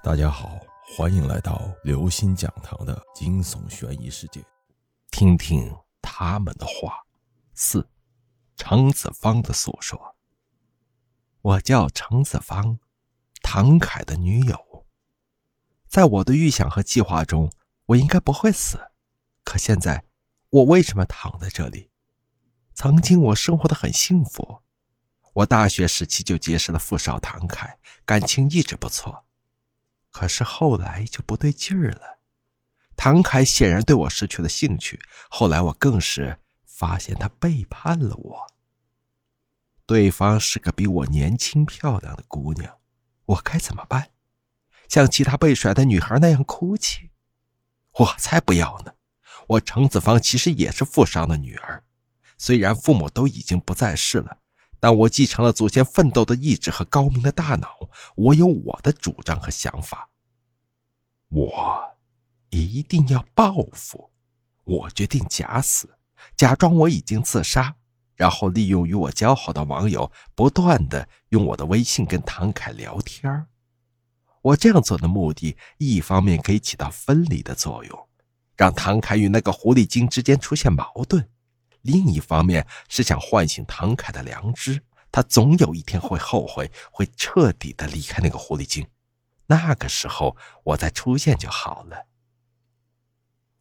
大家好，欢迎来到刘星讲堂的惊悚悬疑世界，听听他们的话。四，程子芳的诉说。我叫程子芳，唐凯的女友。在我的预想和计划中，我应该不会死。可现在，我为什么躺在这里？曾经我生活的很幸福，我大学时期就结识了富少唐凯，感情一直不错。可是后来就不对劲儿了，唐凯显然对我失去了兴趣。后来我更是发现他背叛了我。对方是个比我年轻漂亮的姑娘，我该怎么办？像其他被甩的女孩那样哭泣？我才不要呢！我程子芳其实也是富商的女儿，虽然父母都已经不在世了。但我继承了祖先奋斗的意志和高明的大脑，我有我的主张和想法。我一定要报复。我决定假死，假装我已经自杀，然后利用与我交好的网友，不断的用我的微信跟唐凯聊天我这样做的目的，一方面可以起到分离的作用，让唐凯与那个狐狸精之间出现矛盾。另一方面是想唤醒唐凯的良知，他总有一天会后悔，会彻底的离开那个狐狸精，那个时候我再出现就好了。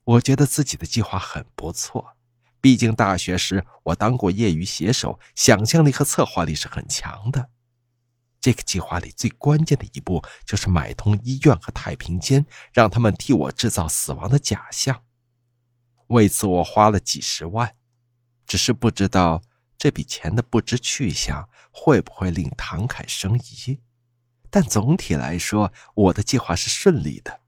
我觉得自己的计划很不错，毕竟大学时我当过业余写手，想象力和策划力是很强的。这个计划里最关键的一步就是买通医院和太平间，让他们替我制造死亡的假象。为此，我花了几十万。只是不知道这笔钱的不知去向会不会令唐凯生疑，但总体来说，我的计划是顺利的。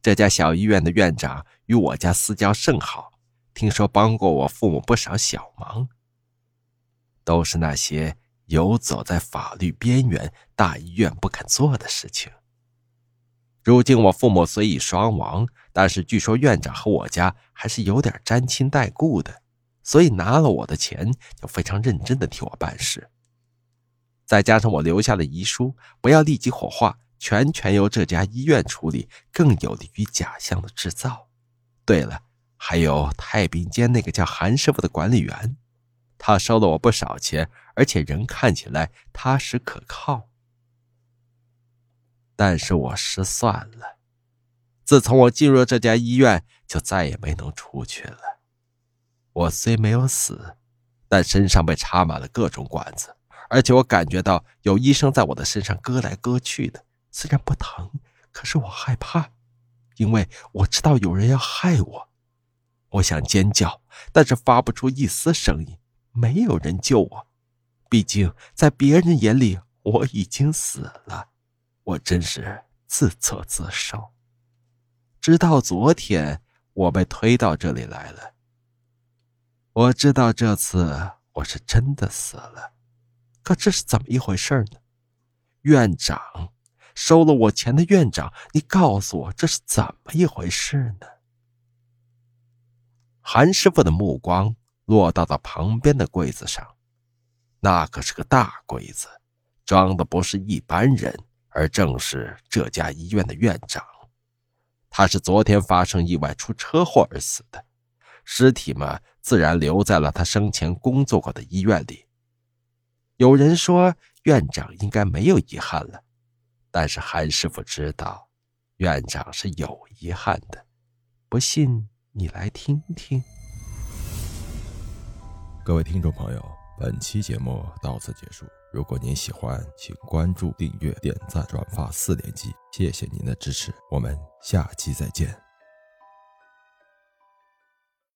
这家小医院的院长与我家私交甚好，听说帮过我父母不少小忙。都是那些游走在法律边缘、大医院不肯做的事情。如今我父母虽已双亡，但是据说院长和我家还是有点沾亲带故的。所以拿了我的钱，就非常认真的替我办事。再加上我留下了遗书，不要立即火化，全权由这家医院处理，更有利于假象的制造。对了，还有太平间那个叫韩师傅的管理员，他收了我不少钱，而且人看起来踏实可靠。但是我失算了，自从我进入这家医院，就再也没能出去了。我虽没有死，但身上被插满了各种管子，而且我感觉到有医生在我的身上割来割去的。虽然不疼，可是我害怕，因为我知道有人要害我。我想尖叫，但是发不出一丝声音。没有人救我，毕竟在别人眼里我已经死了。我真是自作自受。直到昨天，我被推到这里来了。我知道这次我是真的死了，可这是怎么一回事呢？院长，收了我钱的院长，你告诉我这是怎么一回事呢？韩师傅的目光落到了旁边的柜子上，那可是个大柜子，装的不是一般人，而正是这家医院的院长。他是昨天发生意外出车祸而死的。尸体嘛，自然留在了他生前工作过的医院里。有人说院长应该没有遗憾了，但是韩师傅知道，院长是有遗憾的。不信你来听听。各位听众朋友，本期节目到此结束。如果您喜欢，请关注、订阅、点赞、转发四连击，谢谢您的支持。我们下期再见。